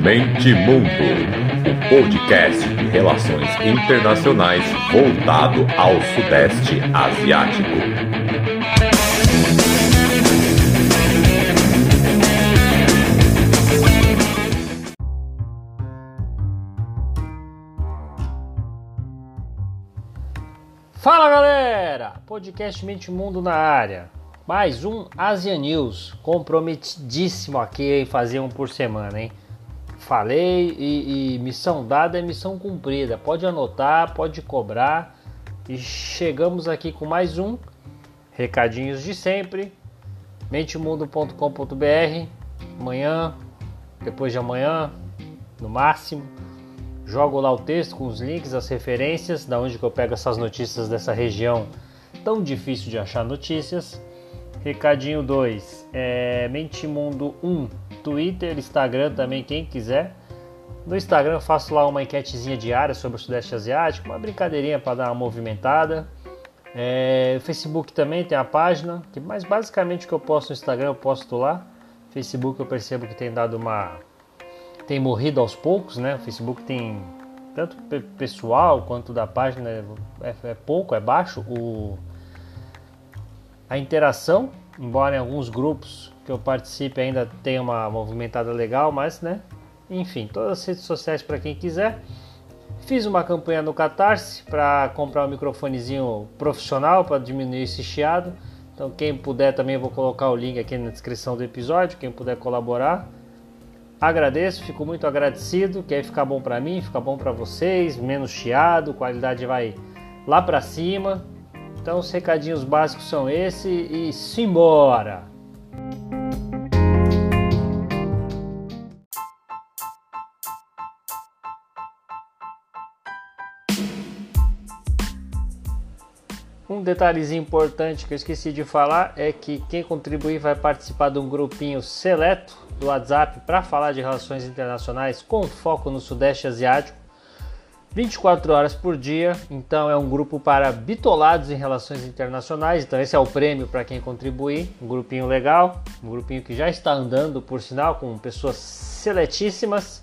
Mente Mundo, o podcast de relações internacionais voltado ao Sudeste Asiático. Fala galera! Podcast Mente Mundo na área. Mais um Asia News, comprometidíssimo aqui em fazer um por semana, hein? Falei e, e missão dada é missão cumprida. Pode anotar, pode cobrar. E chegamos aqui com mais um. Recadinhos de sempre. mentemundo.com.br. Amanhã, depois de amanhã, no máximo. Jogo lá o texto com os links, as referências, da onde que eu pego essas notícias dessa região tão difícil de achar notícias. Recadinho 2, é Mentimundo 1, Twitter, Instagram também, quem quiser. No Instagram faço lá uma enquetezinha diária sobre o Sudeste Asiático, uma brincadeirinha para dar uma movimentada. É, Facebook também tem a página, que mas basicamente o que eu posto no Instagram eu posto lá. Facebook eu percebo que tem dado uma tem morrido aos poucos, né? O Facebook tem tanto pessoal quanto da página é, é pouco, é baixo o a interação, embora em alguns grupos que eu participe ainda tenha uma movimentada legal, mas né, enfim, todas as redes sociais para quem quiser. Fiz uma campanha no Catarse para comprar um microfonezinho profissional para diminuir esse chiado. Então quem puder também vou colocar o link aqui na descrição do episódio, quem puder colaborar. Agradeço, fico muito agradecido, que aí fica bom para mim, fica bom para vocês, menos chiado, qualidade vai lá para cima. Então os recadinhos básicos são esse e simbora! Um detalhezinho importante que eu esqueci de falar é que quem contribuir vai participar de um grupinho seleto do WhatsApp para falar de relações internacionais com foco no Sudeste Asiático 24 horas por dia, então é um grupo para bitolados em relações internacionais. Então esse é o prêmio para quem contribuir, um grupinho legal, um grupinho que já está andando, por sinal, com pessoas seletíssimas.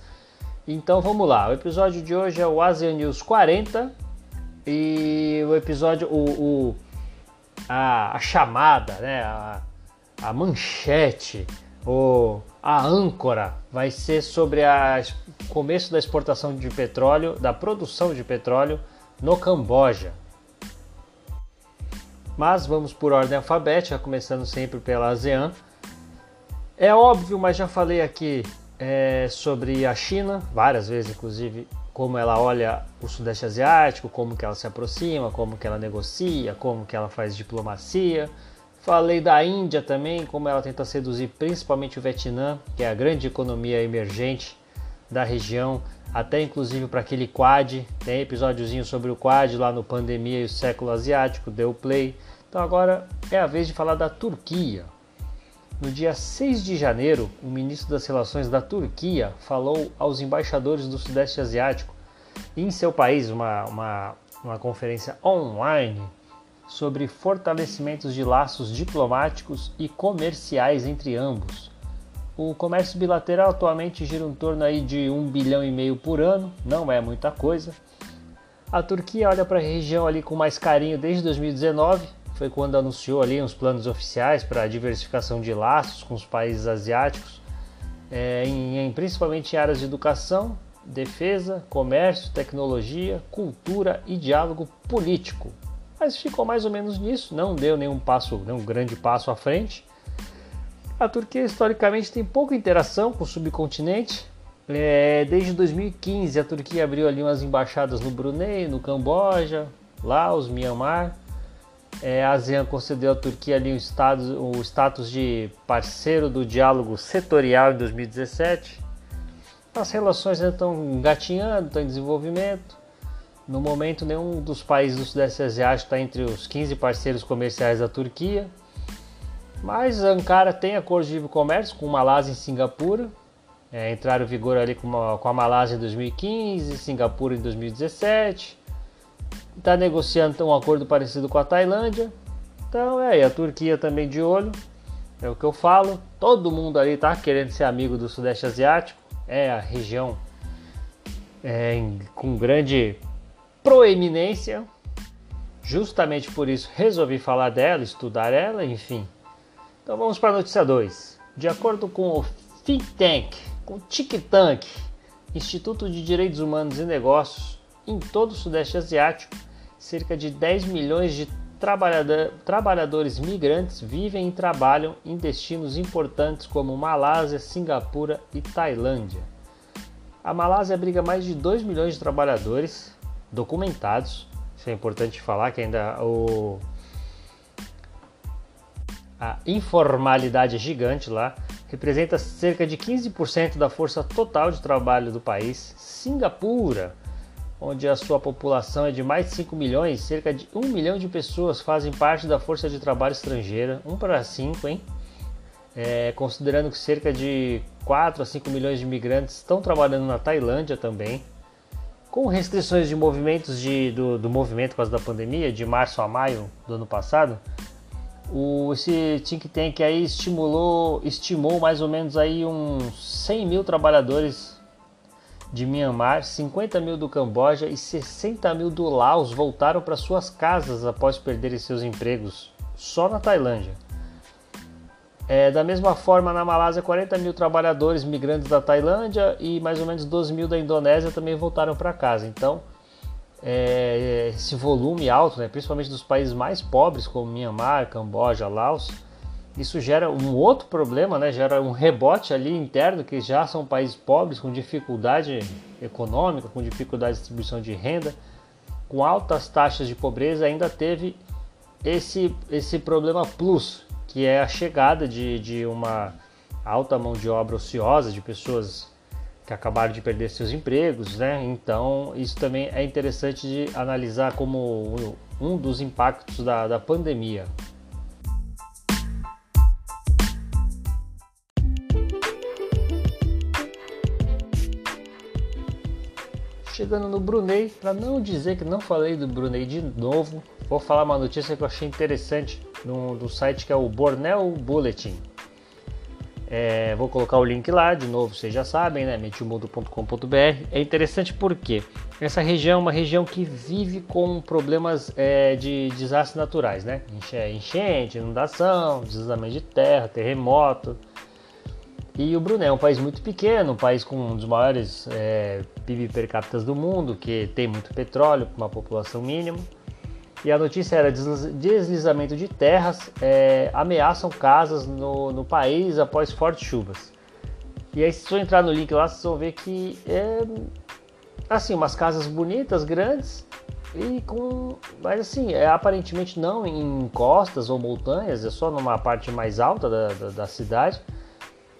Então vamos lá, o episódio de hoje é o Asian News 40 e o episódio, o, o a, a, chamada, né, a, a manchete, o a âncora vai ser sobre o começo da exportação de petróleo, da produção de petróleo no Camboja. Mas vamos por ordem alfabética, começando sempre pela ASEAN. É óbvio, mas já falei aqui é, sobre a China, várias vezes inclusive, como ela olha o Sudeste Asiático, como que ela se aproxima, como que ela negocia, como que ela faz diplomacia. Falei da Índia também, como ela tenta seduzir principalmente o Vietnã, que é a grande economia emergente da região, até inclusive para aquele Quad. Tem episódiozinho sobre o Quad lá no Pandemia e o Século Asiático, deu play. Então agora é a vez de falar da Turquia. No dia 6 de janeiro, o ministro das Relações da Turquia falou aos embaixadores do Sudeste Asiático em seu país, uma, uma, uma conferência online sobre fortalecimentos de laços diplomáticos e comerciais entre ambos. O comércio bilateral atualmente gira em torno aí de 1 bilhão e meio por ano, não é muita coisa. A Turquia olha para a região ali com mais carinho desde 2019, foi quando anunciou ali uns planos oficiais para a diversificação de laços com os países asiáticos, é, em, em, principalmente em áreas de educação, defesa, comércio, tecnologia, cultura e diálogo político mas ficou mais ou menos nisso, não deu nenhum passo, nenhum grande passo à frente. A Turquia historicamente tem pouca interação com o subcontinente. É, desde 2015 a Turquia abriu ali umas embaixadas no Brunei, no Camboja, Laos, Myanmar. É, a ASEAN concedeu à Turquia ali o status, o status de parceiro do diálogo setorial em 2017. As relações estão engatinhando, estão em desenvolvimento. No momento, nenhum dos países do Sudeste Asiático está entre os 15 parceiros comerciais da Turquia. Mas Ankara tem acordo de livre comércio com Malásia e Singapura. É, entraram em vigor ali com, uma, com a Malásia em 2015, Singapura em 2017. Está negociando um acordo parecido com a Tailândia. Então é, a Turquia também de olho. é o que eu falo. Todo mundo ali tá querendo ser amigo do Sudeste Asiático. É a região é, com grande proeminência. Justamente por isso resolvi falar dela, estudar ela, enfim. Então vamos para a notícia 2. De acordo com o Think Tank, com o Tank, Instituto de Direitos Humanos e Negócios, em todo o Sudeste Asiático, cerca de 10 milhões de trabalhador, trabalhadores migrantes vivem e trabalham em destinos importantes como Malásia, Singapura e Tailândia. A Malásia abriga mais de 2 milhões de trabalhadores documentados. Isso é importante falar que ainda o a informalidade é gigante lá, representa cerca de 15% da força total de trabalho do país. Singapura, onde a sua população é de mais de 5 milhões, cerca de 1 milhão de pessoas fazem parte da força de trabalho estrangeira, 1 para 5, hein? É, considerando que cerca de 4 a 5 milhões de imigrantes estão trabalhando na Tailândia também. Com restrições de movimentos de, do, do movimento por causa da pandemia, de março a maio do ano passado, o, esse think tank aí estimulou, estimou mais ou menos aí uns 100 mil trabalhadores de Myanmar, 50 mil do Camboja e 60 mil do Laos voltaram para suas casas após perderem seus empregos só na Tailândia. É, da mesma forma, na Malásia, 40 mil trabalhadores migrantes da Tailândia e mais ou menos 12 mil da Indonésia também voltaram para casa. Então, é, esse volume alto, né, principalmente dos países mais pobres, como Myanmar, Camboja, Laos, isso gera um outro problema, né? gera um rebote ali interno, que já são países pobres, com dificuldade econômica, com dificuldade de distribuição de renda, com altas taxas de pobreza, ainda teve esse, esse problema plus, que é a chegada de, de uma alta mão de obra ociosa, de pessoas que acabaram de perder seus empregos, né? Então, isso também é interessante de analisar como um dos impactos da, da pandemia. Chegando no Brunei, para não dizer que não falei do Brunei de novo, vou falar uma notícia que eu achei interessante no, do site que é o Borneo Bulletin. É, vou colocar o link lá, de novo, vocês já sabem, né? metimundo.com.br. É interessante porque essa região é uma região que vive com problemas é, de desastres naturais, né? Enchente, inundação, deslizamento de terra, terremoto, e o Brunei é um país muito pequeno, um país com um dos maiores é, PIB per capita do mundo, que tem muito petróleo, com uma população mínima. E a notícia era deslizamento de terras é, ameaçam casas no, no país após fortes chuvas. E aí, se você entrar no link lá, vocês vão ver que é assim, umas casas bonitas, grandes, e com. Mas assim, é aparentemente não em costas ou montanhas, é só numa parte mais alta da, da, da cidade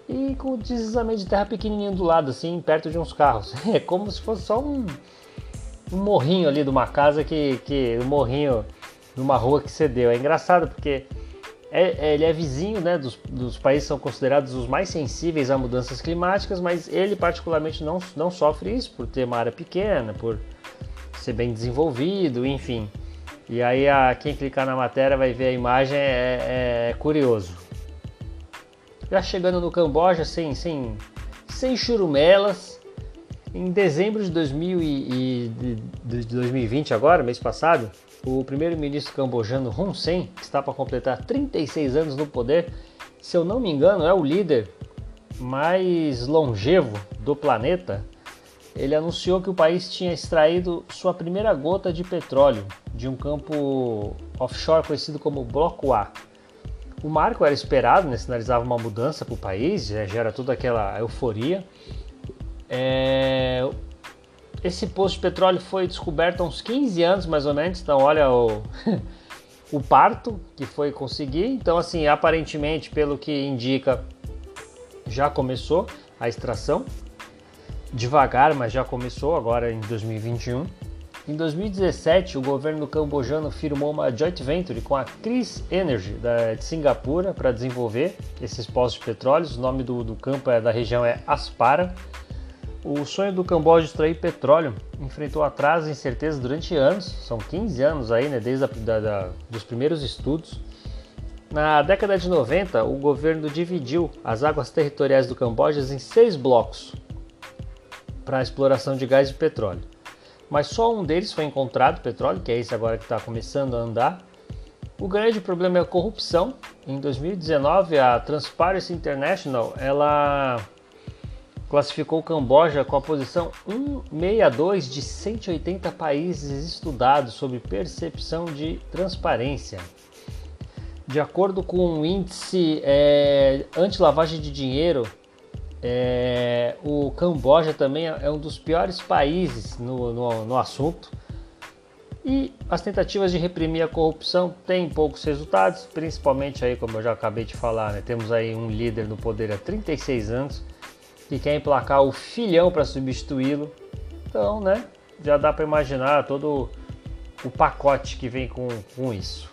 e com deslizamento de terra pequenininho do lado, assim, perto de uns carros. É como se fosse só um, um morrinho ali de uma casa que, que um morrinho de uma rua que cedeu. É engraçado porque é, é, ele é vizinho né, dos, dos países que são considerados os mais sensíveis a mudanças climáticas, mas ele particularmente não, não sofre isso por ter uma área pequena, por ser bem desenvolvido, enfim. E aí a, quem clicar na matéria vai ver a imagem, é, é, é curioso já chegando no Camboja sem, sem, sem churumelas. Em dezembro de, 2000 e, de 2020, agora, mês passado, o primeiro-ministro cambojano Hun Sen, que está para completar 36 anos no poder, se eu não me engano, é o líder mais longevo do planeta. Ele anunciou que o país tinha extraído sua primeira gota de petróleo de um campo offshore conhecido como Bloco A. O marco era esperado, né, sinalizava uma mudança para o país, né, gera toda aquela euforia. É... Esse poço de petróleo foi descoberto há uns 15 anos mais ou menos, então olha o, o parto que foi conseguir. Então, assim, aparentemente, pelo que indica, já começou a extração. Devagar, mas já começou agora em 2021. Em 2017, o governo cambojano firmou uma joint venture com a Chris Energy da, de Singapura para desenvolver esses postos de petróleo. O nome do, do campo é, da região é Aspara. O sonho do Camboja de extrair petróleo enfrentou atrasos e incertezas durante anos, são 15 anos aí, né, desde dos primeiros estudos. Na década de 90, o governo dividiu as águas territoriais do Camboja em seis blocos para a exploração de gás e petróleo. Mas só um deles foi encontrado, petróleo, que é esse agora que está começando a andar. O grande problema é a corrupção. Em 2019, a Transparency International ela classificou o Camboja com a posição 162 de 180 países estudados sobre percepção de transparência. De acordo com o índice é, anti-lavagem de dinheiro, é, o Camboja também é um dos piores países no, no, no, assunto. E as tentativas de reprimir a corrupção têm poucos resultados, principalmente aí, como eu já acabei de falar, né, temos aí um líder no poder há 36 anos que quer emplacar o filhão para substituí-lo. Então, né, já dá para imaginar todo o pacote que vem com, com isso.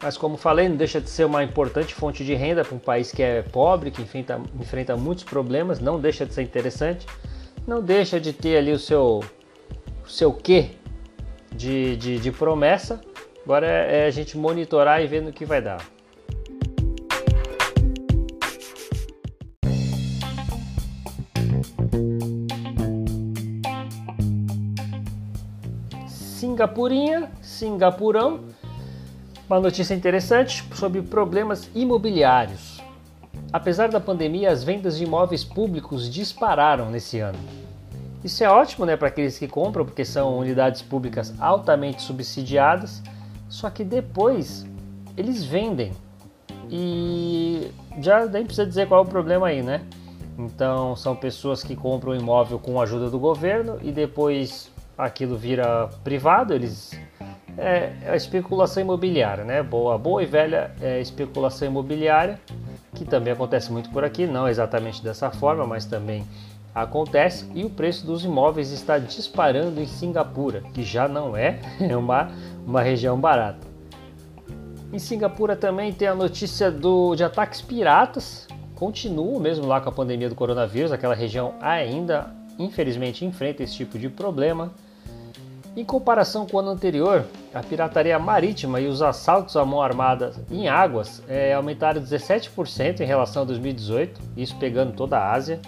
Mas como falei, não deixa de ser uma importante fonte de renda para um país que é pobre, que enfrenta, enfrenta muitos problemas, não deixa de ser interessante, não deixa de ter ali o seu, o seu quê de, de, de promessa. Agora é, é a gente monitorar e ver no que vai dar. Singapurinha, Singapurão uma notícia interessante sobre problemas imobiliários. Apesar da pandemia, as vendas de imóveis públicos dispararam nesse ano. Isso é ótimo né, para aqueles que compram, porque são unidades públicas altamente subsidiadas, só que depois eles vendem. E já nem precisa dizer qual é o problema aí, né? Então são pessoas que compram o imóvel com a ajuda do governo e depois aquilo vira privado, eles é, a especulação imobiliária, né? Boa, boa e velha é, especulação imobiliária, que também acontece muito por aqui, não exatamente dessa forma, mas também acontece. E o preço dos imóveis está disparando em Singapura, que já não é uma, uma região barata. Em Singapura também tem a notícia do, de ataques piratas, continua mesmo lá com a pandemia do coronavírus, aquela região ainda, infelizmente, enfrenta esse tipo de problema. Em comparação com o ano anterior, a pirataria marítima e os assaltos à mão armada em águas é, aumentaram 17% em relação a 2018, isso pegando toda a Ásia.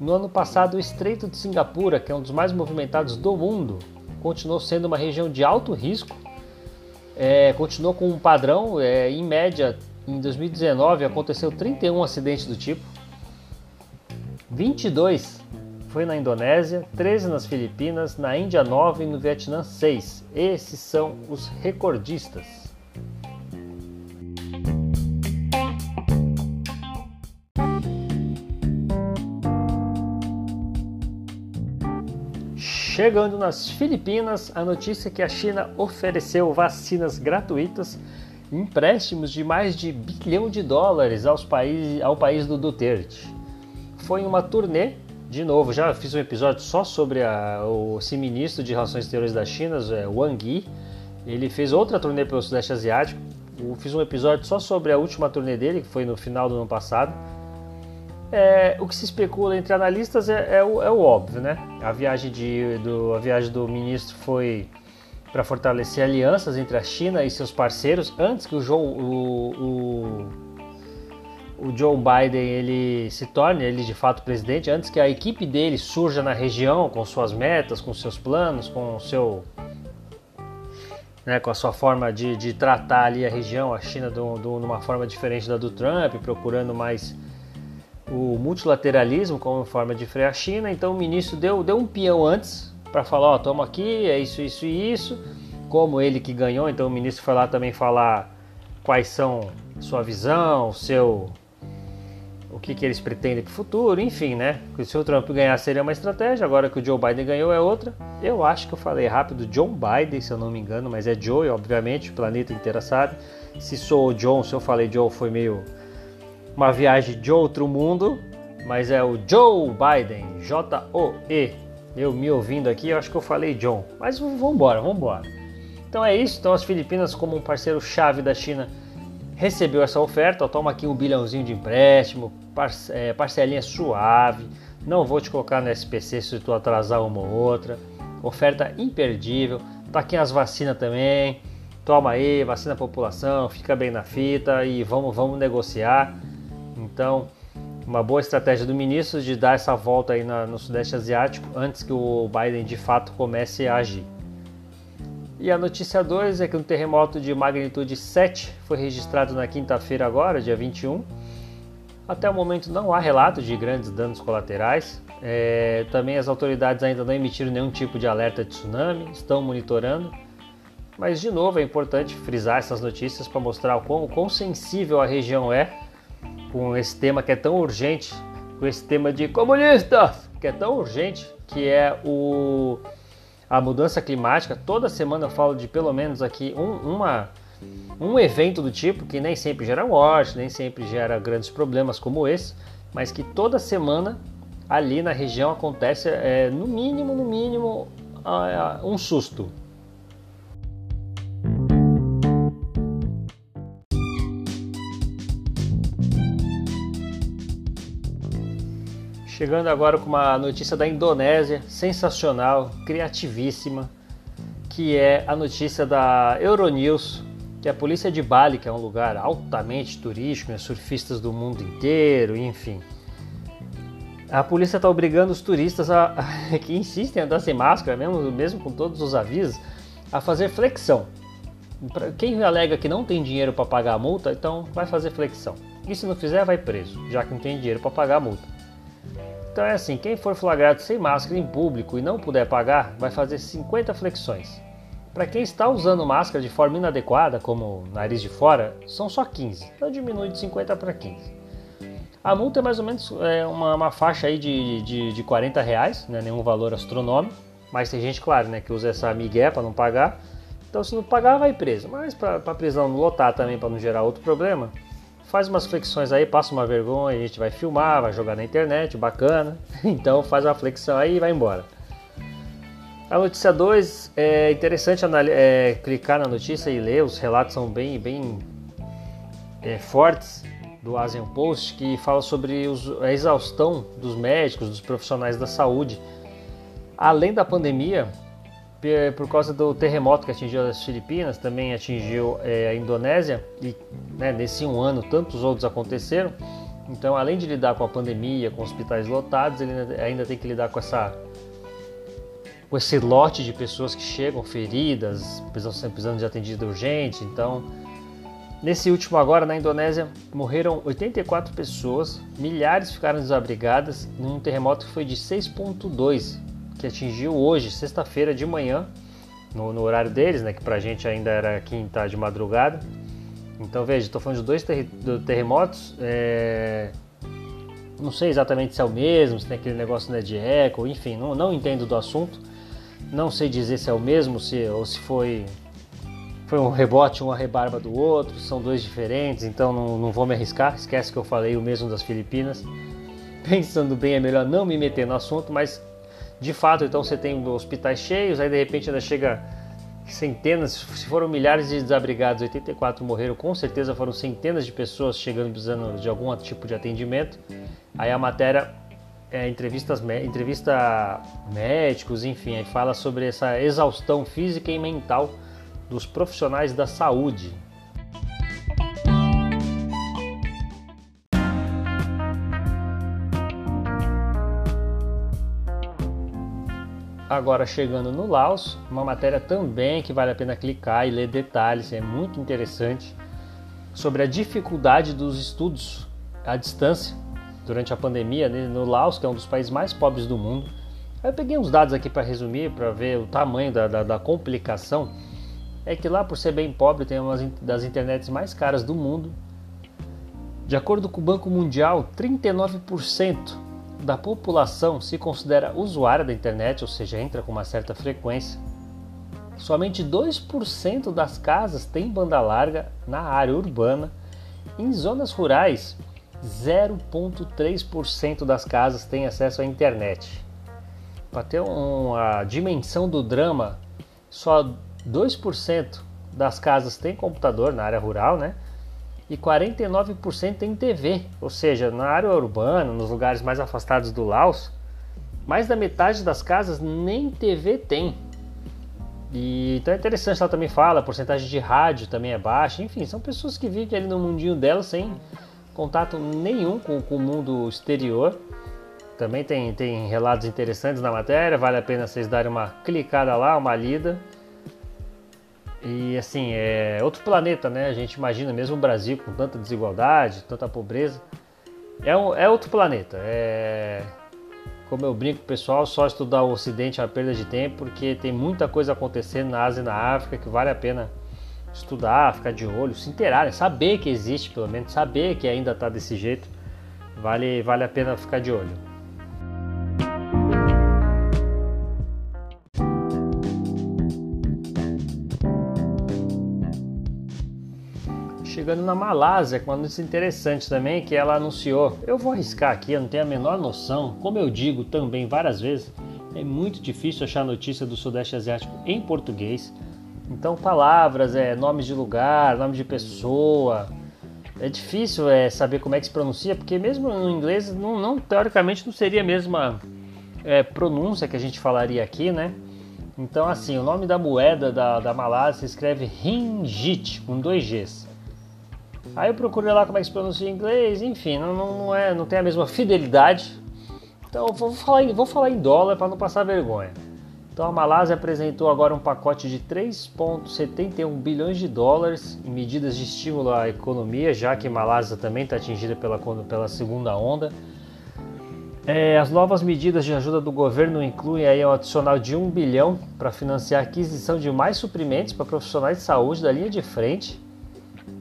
No ano passado, o Estreito de Singapura, que é um dos mais movimentados do mundo, continuou sendo uma região de alto risco, é, continuou com um padrão, é, em média, em 2019 aconteceu 31 acidentes do tipo, 22 foi na Indonésia, 13 nas Filipinas, na Índia 9 e no Vietnã 6. Esses são os recordistas. Chegando nas Filipinas, a notícia é que a China ofereceu vacinas gratuitas e empréstimos de mais de bilhão de dólares aos países, ao país do Duterte. Foi uma turnê de novo, já fiz um episódio só sobre a, o ministro de Relações Exteriores da China, Wang Yi. Ele fez outra turnê pelo Sudeste Asiático. Eu fiz um episódio só sobre a última turnê dele, que foi no final do ano passado. É, o que se especula entre analistas é, é, o, é o, óbvio, né? A viagem, de, do, a viagem do ministro foi para fortalecer alianças entre a China e seus parceiros antes que o, Joe, o, o o Joe Biden ele se torne ele de fato presidente, antes que a equipe dele surja na região com suas metas, com seus planos, com o seu né, com a sua forma de, de tratar ali a região, a China de uma forma diferente da do Trump, procurando mais o multilateralismo como forma de frear a China. Então o ministro deu, deu um peão antes para falar, ó, oh, toma aqui, é isso, isso e isso. Como ele que ganhou, então o ministro foi lá também falar quais são sua visão, seu o que, que eles pretendem para o futuro, enfim, né? Se o Trump ganhar seria uma estratégia, agora que o Joe Biden ganhou é outra. Eu acho que eu falei rápido John Biden, se eu não me engano, mas é Joe, obviamente, o planeta inteiro sabe. Se sou o John, se eu falei Joe, foi meio uma viagem de outro mundo, mas é o Joe Biden, J-O-E. Eu me ouvindo aqui, eu acho que eu falei John, mas vamos embora, vamos embora. Então é isso, então as Filipinas como um parceiro chave da China recebeu essa oferta, ó, toma aqui um bilhãozinho de empréstimo, é, parcelinha suave, não vou te colocar no SPC se tu atrasar uma ou outra, oferta imperdível, tá aqui as vacinas também, toma aí, vacina a população, fica bem na fita e vamos, vamos negociar. Então, uma boa estratégia do ministro de dar essa volta aí na, no Sudeste Asiático antes que o Biden de fato comece a agir. E a notícia 2 é que um terremoto de magnitude 7 foi registrado na quinta-feira agora, dia 21. Até o momento não há relato de grandes danos colaterais. É, também as autoridades ainda não emitiram nenhum tipo de alerta de tsunami, estão monitorando. Mas de novo é importante frisar essas notícias para mostrar o quão, o quão sensível a região é com esse tema que é tão urgente, com esse tema de comunistas, que é tão urgente, que é o a mudança climática. Toda semana eu falo de pelo menos aqui um, uma, um evento do tipo que nem sempre gera morte, nem sempre gera grandes problemas como esse, mas que toda semana ali na região acontece é, no mínimo, no mínimo, um susto. Chegando agora com uma notícia da Indonésia, sensacional, criativíssima, que é a notícia da Euronews, que a polícia de Bali, que é um lugar altamente turístico, né, surfistas do mundo inteiro, enfim. A polícia está obrigando os turistas a, a, que insistem em andar sem máscara, mesmo, mesmo com todos os avisos, a fazer flexão. Pra quem alega que não tem dinheiro para pagar a multa, então vai fazer flexão. E se não fizer, vai preso, já que não tem dinheiro para pagar a multa. Então é assim, quem for flagrado sem máscara em público e não puder pagar, vai fazer 50 flexões. Para quem está usando máscara de forma inadequada, como nariz de fora, são só 15, então diminui de 50 para 15. A multa é mais ou menos é, uma, uma, faixa aí de, de, de 40 reais, não é nenhum valor astronômico, mas tem gente, claro, né, que usa essa migué para não pagar. Então se não pagar, vai preso. Mas para a prisão lotar também, para não gerar outro problema, faz umas flexões aí, passa uma vergonha, a gente vai filmar, vai jogar na internet, bacana. Então faz uma flexão aí e vai embora. A notícia 2 é interessante é, clicar na notícia e ler, os relatos são bem, bem é, fortes do Asian Post que fala sobre os, a exaustão dos médicos, dos profissionais da saúde. Além da pandemia, por causa do terremoto que atingiu as Filipinas, também atingiu é, a Indonésia e né, nesse um ano tantos outros aconteceram. Então, além de lidar com a pandemia, com hospitais lotados, ele ainda tem que lidar com essa com esse lote de pessoas que chegam feridas, precisando de atendimento urgente. Então, nesse último agora na Indonésia morreram 84 pessoas, milhares ficaram desabrigadas num terremoto que foi de 6.2 que atingiu hoje, sexta-feira de manhã, no, no, horário deles, né, que pra gente ainda era quinta de madrugada. Então veja, estou falando de dois ter terremotos, é... não sei exatamente se é o mesmo, se tem aquele negócio né, de eco, enfim, não, não entendo do assunto. Não sei dizer se é o mesmo se, ou se foi, foi um rebote, uma rebarba do outro, são dois diferentes, então não, não vou me arriscar. Esquece que eu falei o mesmo das Filipinas. Pensando bem, é melhor não me meter no assunto, mas de fato, então você tem hospitais cheios, aí de repente ainda chega centenas, se foram milhares de desabrigados, 84 morreram, com certeza foram centenas de pessoas chegando precisando de algum tipo de atendimento. Aí a matéria é, entrevistas, entrevista médicos, enfim, aí fala sobre essa exaustão física e mental dos profissionais da saúde. Agora chegando no Laos, uma matéria também que vale a pena clicar e ler detalhes, é muito interessante, sobre a dificuldade dos estudos à distância durante a pandemia né, no Laos, que é um dos países mais pobres do mundo. Eu peguei uns dados aqui para resumir, para ver o tamanho da, da, da, complicação. É que lá, por ser bem pobre, tem uma das internets mais caras do mundo. De acordo com o Banco Mundial, 39% da população se considera usuária da internet, ou seja, entra com uma certa frequência. Somente 2% das casas têm banda larga na área urbana. Em zonas rurais, 0,3% das casas têm acesso à internet. Para ter uma dimensão do drama, só 2% das casas têm computador na área rural, né? E 49% tem TV, ou seja, na área urbana, nos lugares mais afastados do Laos, mais da metade das casas nem TV tem. E, então é interessante, ela também fala, a porcentagem de rádio também é baixa. Enfim, são pessoas que vivem ali no mundinho dela sem contato nenhum com, com o mundo exterior. Também tem, tem relatos interessantes na matéria, vale a pena vocês darem uma clicada lá, uma lida. E assim, é outro planeta, né? A gente imagina mesmo o Brasil com tanta desigualdade, tanta pobreza. É, um, é outro planeta. É, como eu brinco pessoal, só estudar o Ocidente é uma perda de tempo, porque tem muita coisa acontecendo na Ásia e na África que vale a pena estudar, ficar de olho, se inteirar, né? saber que existe, pelo menos, saber que ainda está desse jeito, vale, vale a pena ficar de olho. Chegando na Malásia com uma notícia interessante também que ela anunciou. Eu vou arriscar aqui, eu não tenho a menor noção. Como eu digo também várias vezes, é muito difícil achar notícia do Sudeste Asiático em português. Então palavras, é nomes de lugar, nome de pessoa. É difícil é, saber como é que se pronuncia, porque mesmo no inglês, não, não teoricamente não seria a mesma é, pronúncia que a gente falaria aqui, né? Então, assim, o nome da moeda da, da Malásia se escreve Ringgit, com dois Gs. Aí eu procurei lá como é que se pronuncia em inglês, enfim, não, não, é, não tem a mesma fidelidade. Então vou falar em, vou falar em dólar para não passar vergonha. Então a Malásia apresentou agora um pacote de 3,71 bilhões de dólares em medidas de estímulo à economia, já que a Malásia também está atingida pela, pela segunda onda. É, as novas medidas de ajuda do governo incluem aí um adicional de 1 bilhão para financiar a aquisição de mais suprimentos para profissionais de saúde da linha de frente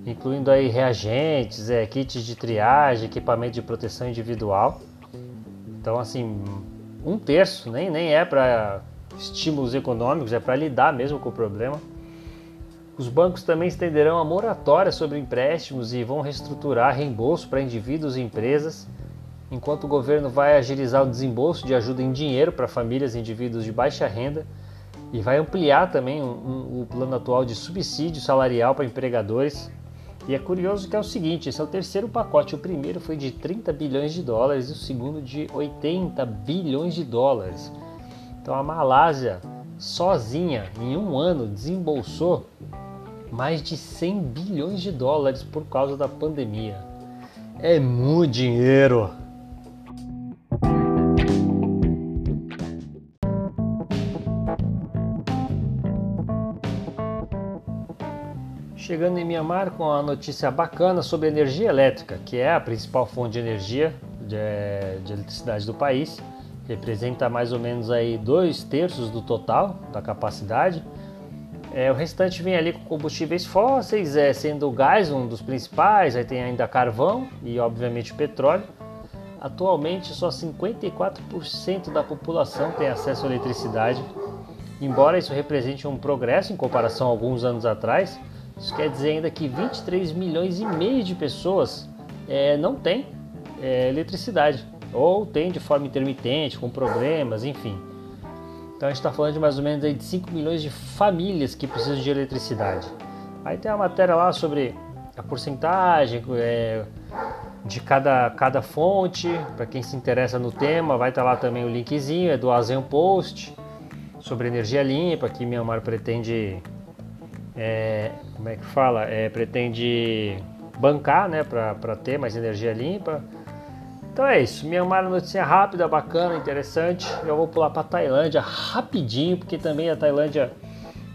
incluindo aí reagentes, é, kits de triagem, equipamento de proteção individual. Então, assim, um terço nem, nem é para estímulos econômicos, é para lidar mesmo com o problema. Os bancos também estenderão a moratória sobre empréstimos e vão reestruturar reembolso para indivíduos e empresas, enquanto o governo vai agilizar o desembolso de ajuda em dinheiro para famílias e indivíduos de baixa renda e vai ampliar também um, um, o plano atual de subsídio salarial para empregadores e é curioso que é o seguinte, esse é o terceiro pacote. O primeiro foi de 30 bilhões de dólares e o segundo de 80 bilhões de dólares. Então a Malásia sozinha em um ano desembolsou mais de 100 bilhões de dólares por causa da pandemia. É muito dinheiro. Chegando em Mianmar com a notícia bacana sobre energia elétrica, que é a principal fonte de energia de, de eletricidade do país, representa mais ou menos aí dois terços do total da capacidade. É, o restante vem ali com combustíveis fósseis, é, sendo o gás um dos principais, aí tem ainda carvão e obviamente petróleo. Atualmente só 54% da população tem acesso à eletricidade. Embora isso represente um progresso em comparação a alguns anos atrás, isso quer dizer ainda que 23 milhões e meio de pessoas é, não têm é, eletricidade ou tem de forma intermitente, com problemas, enfim. Então a gente está falando de mais ou menos aí de 5 milhões de famílias que precisam de eletricidade. Aí tem uma matéria lá sobre a porcentagem é, de cada, cada fonte, para quem se interessa no tema, vai estar tá lá também o linkzinho, é do Azen Post, sobre energia limpa, que Myanmar pretende é, como é que fala? É, pretende bancar, né, para ter mais energia limpa. Então é isso. É uma notícia rápida, bacana, interessante. Eu vou pular para Tailândia rapidinho, porque também a Tailândia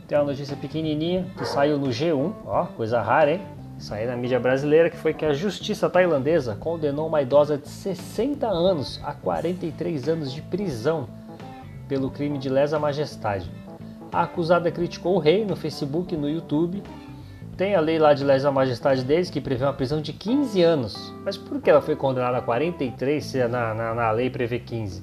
tem uma notícia pequenininha que saiu no G1, ó, coisa rara, hein? Saiu na mídia brasileira, que foi que a justiça tailandesa condenou uma idosa de 60 anos a 43 anos de prisão pelo crime de lesa majestade. A acusada criticou o rei no Facebook e no YouTube. Tem a lei lá de lesa majestade deles que prevê uma prisão de 15 anos. Mas por que ela foi condenada a 43 se na, na, na lei prevê 15?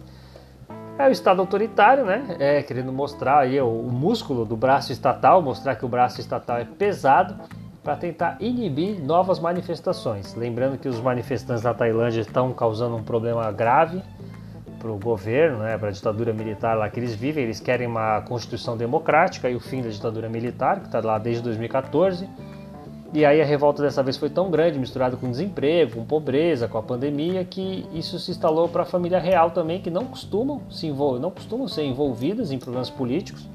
É o Estado autoritário, né? É, querendo mostrar aí o, o músculo do braço estatal, mostrar que o braço estatal é pesado para tentar inibir novas manifestações. Lembrando que os manifestantes na Tailândia estão causando um problema grave para o governo, né, para a ditadura militar lá que eles vivem. Eles querem uma constituição democrática e o fim da ditadura militar, que está lá desde 2014. E aí a revolta dessa vez foi tão grande, misturada com desemprego, com pobreza, com a pandemia, que isso se instalou para a família real também, que não costumam se envolver, não costumam ser envolvidas em problemas políticos.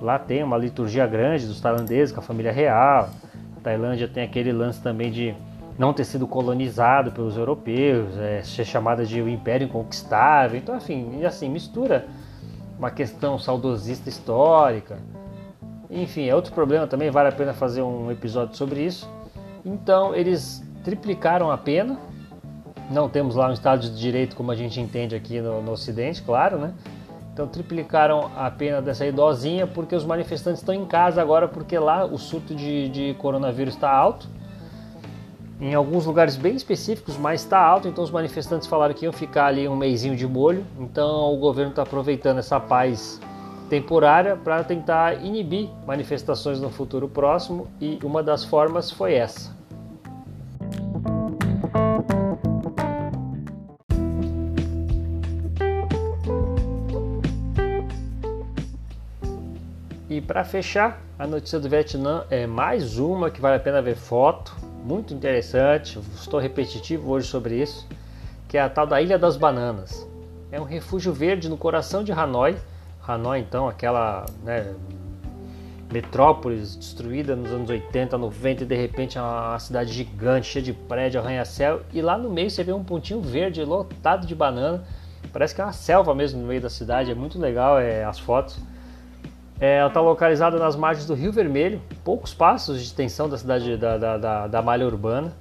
Lá tem uma liturgia grande dos tailandeses com a família real. A Tailândia tem aquele lance também de não ter sido colonizado pelos europeus, é, ser chamada de o Império Inconquistável. Então, enfim, assim, mistura uma questão saudosista histórica. Enfim, é outro problema também, vale a pena fazer um episódio sobre isso. Então, eles triplicaram a pena. Não temos lá um Estado de Direito como a gente entende aqui no, no Ocidente, claro, né? Então triplicaram a pena dessa idosinha porque os manifestantes estão em casa agora porque lá o surto de, de coronavírus está alto. Em alguns lugares bem específicos, mas está alto, então os manifestantes falaram que iam ficar ali um mêsinho de molho. Então o governo está aproveitando essa paz temporária para tentar inibir manifestações no futuro próximo e uma das formas foi essa. E para fechar, a notícia do Vietnã é mais uma que vale a pena ver foto, muito interessante. Estou repetitivo hoje sobre isso, que é a tal da Ilha das Bananas. É um refúgio verde no coração de Hanoi. Hanoi, então, aquela né, metrópolis destruída nos anos 80, 90 e de repente é uma cidade gigante, cheia de prédio, arranha-céu. E lá no meio você vê um pontinho verde lotado de banana. Parece que é uma selva mesmo no meio da cidade. É muito legal é, as fotos. É, ela está localizada nas margens do Rio Vermelho, poucos passos de extensão da cidade da, da, da, da malha urbana.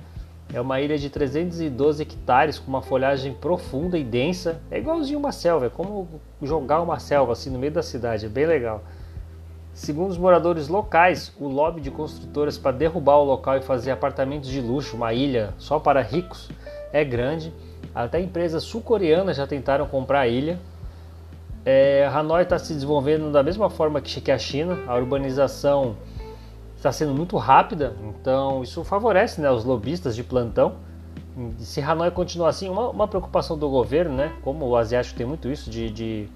É uma ilha de 312 hectares com uma folhagem profunda e densa. É igualzinho uma selva, é como jogar uma selva assim no meio da cidade, é bem legal. Segundo os moradores locais, o lobby de construtoras para derrubar o local e fazer apartamentos de luxo, uma ilha só para ricos, é grande. Até empresas sul-coreanas já tentaram comprar a ilha, é, Hanoi está se desenvolvendo da mesma forma que a China, a urbanização está sendo muito rápida, então isso favorece né, os lobistas de plantão. Se Hanoi continuar assim, uma, uma, preocupação do governo, né, como o asiático tem muito isso, de, de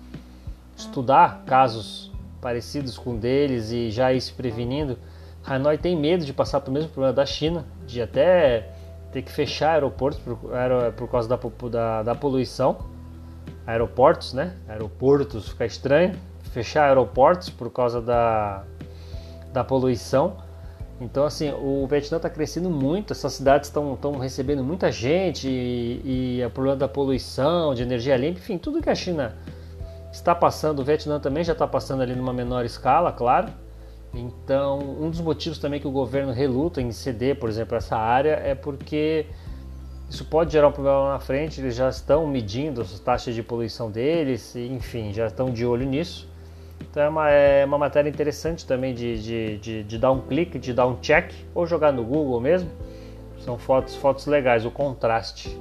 estudar casos parecidos com deles e já ir se prevenindo, Hanoi tem medo de passar pelo mesmo problema da China, de até ter que fechar aeroportos por, por causa da, da, da poluição aeroportos, né? Aeroportos fica estranho. Fechar aeroportos por causa da, da poluição. Então, assim, o Vietnã está crescendo muito, essas cidades estão recebendo muita gente e, e o problema da poluição, de energia limpa, enfim, tudo que a China está passando, o Vietnã também já está passando ali numa menor escala, claro. Então, um dos motivos também que o governo reluta em ceder, por exemplo, essa área é porque isso pode gerar um problema lá na frente, eles já estão medindo as taxas de poluição deles, enfim, já estão de olho nisso. Então é uma, é uma matéria interessante também de, de, de, de, dar um clique, de dar um check, ou jogar no Google mesmo. São fotos, fotos legais, o contraste.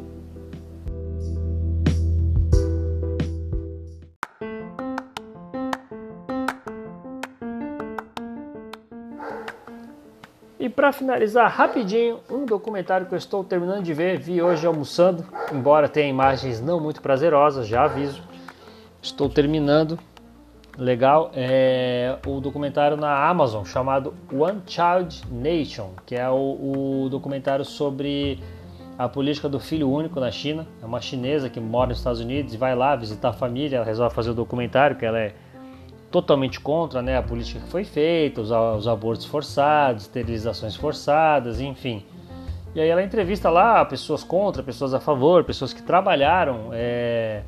Para finalizar rapidinho, um documentário que eu estou terminando de ver, vi hoje almoçando, embora tenha imagens não muito prazerosas, já aviso. Estou terminando. Legal, é o documentário na Amazon chamado One Child Nation, que é o, o documentário sobre a política do filho único na China. É uma chinesa que mora nos Estados Unidos e vai lá visitar a família, ela resolve fazer o documentário, que ela é totalmente contra né, a política que foi feita, os, os abortos forçados, esterilizações forçadas, enfim. E aí ela entrevista lá pessoas contra, pessoas a favor, pessoas que trabalharam é,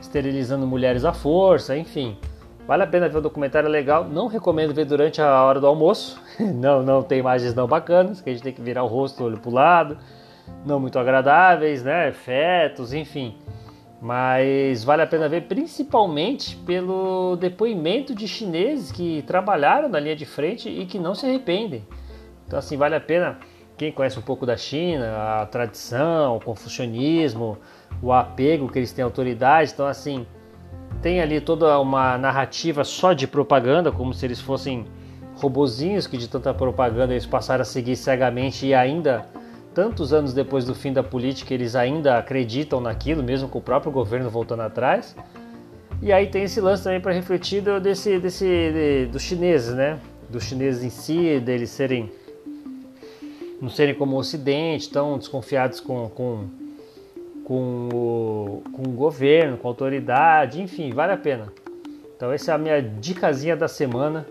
esterilizando mulheres à força, enfim. Vale a pena ver o documentário, é legal. Não recomendo ver durante a hora do almoço. não, não tem imagens não bacanas, que a gente tem que virar o rosto, o olho pro lado. Não muito agradáveis, né? Fetos, enfim mas vale a pena ver principalmente pelo depoimento de chineses que trabalharam na linha de frente e que não se arrependem. Então assim, vale a pena quem conhece um pouco da China, a tradição, o confucionismo, o apego que eles têm à autoridade, então assim, tem ali toda uma narrativa só de propaganda, como se eles fossem robozinhos que de tanta propaganda eles passaram a seguir cegamente e ainda tantos anos depois do fim da política, eles ainda acreditam naquilo, mesmo com o próprio governo voltando atrás. E aí tem esse lance também para refletir do, desse, desse, de, dos chineses, né? Dos chineses em si, deles serem não serem como o Ocidente, tão desconfiados com, com, com, o, com o governo, com a autoridade, enfim, vale a pena. Então essa é a minha dicasinha da semana.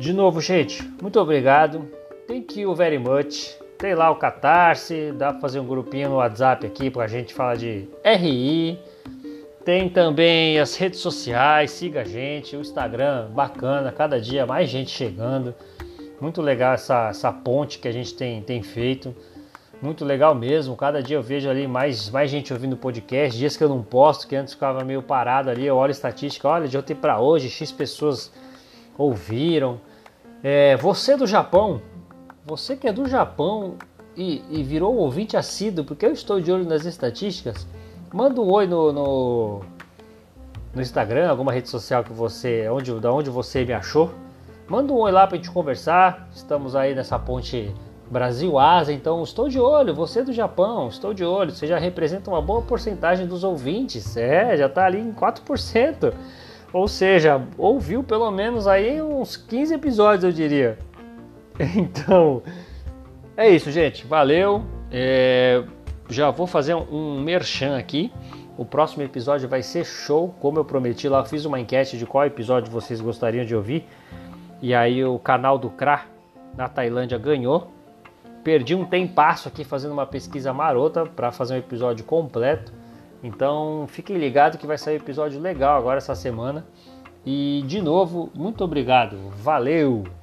De novo, gente, muito obrigado. Thank you very much. Tem lá o Catarse, dá para fazer um grupinho no WhatsApp aqui para a gente falar de RI. Tem também as redes sociais, siga a gente, o Instagram, bacana, cada dia mais gente chegando. Muito legal essa, essa ponte que a gente tem, tem feito. Muito legal mesmo. Cada dia eu vejo ali mais, mais gente ouvindo o podcast. Dias que eu não posto, que antes ficava meio parado ali. Eu olho a estatística, olha, de ontem para hoje, X pessoas ouviram. É, você do Japão, você que é do Japão e, e virou ouvinte assíduo, porque eu estou de olho nas estatísticas Manda um oi no, no, no, Instagram, alguma rede social que você, onde, da onde você me achou. Manda um oi lá pra gente conversar. Estamos aí nessa ponte Brasil-Ásia, então estou de olho. Você é do Japão, estou de olho. Você já representa uma boa porcentagem dos ouvintes. É, já tá ali em 4%. Ou seja, ouviu pelo menos aí uns 15 episódios, eu diria. Então, é isso, gente. Valeu. É já vou fazer um merchan aqui. O próximo episódio vai ser show, como eu prometi lá, eu fiz uma enquete de qual episódio vocês gostariam de ouvir. E aí o canal do Kra na Tailândia ganhou. Perdi um tempasso aqui fazendo uma pesquisa marota para fazer um episódio completo. Então fiquem ligados que vai sair um episódio legal agora essa semana. E de novo, muito obrigado. Valeu!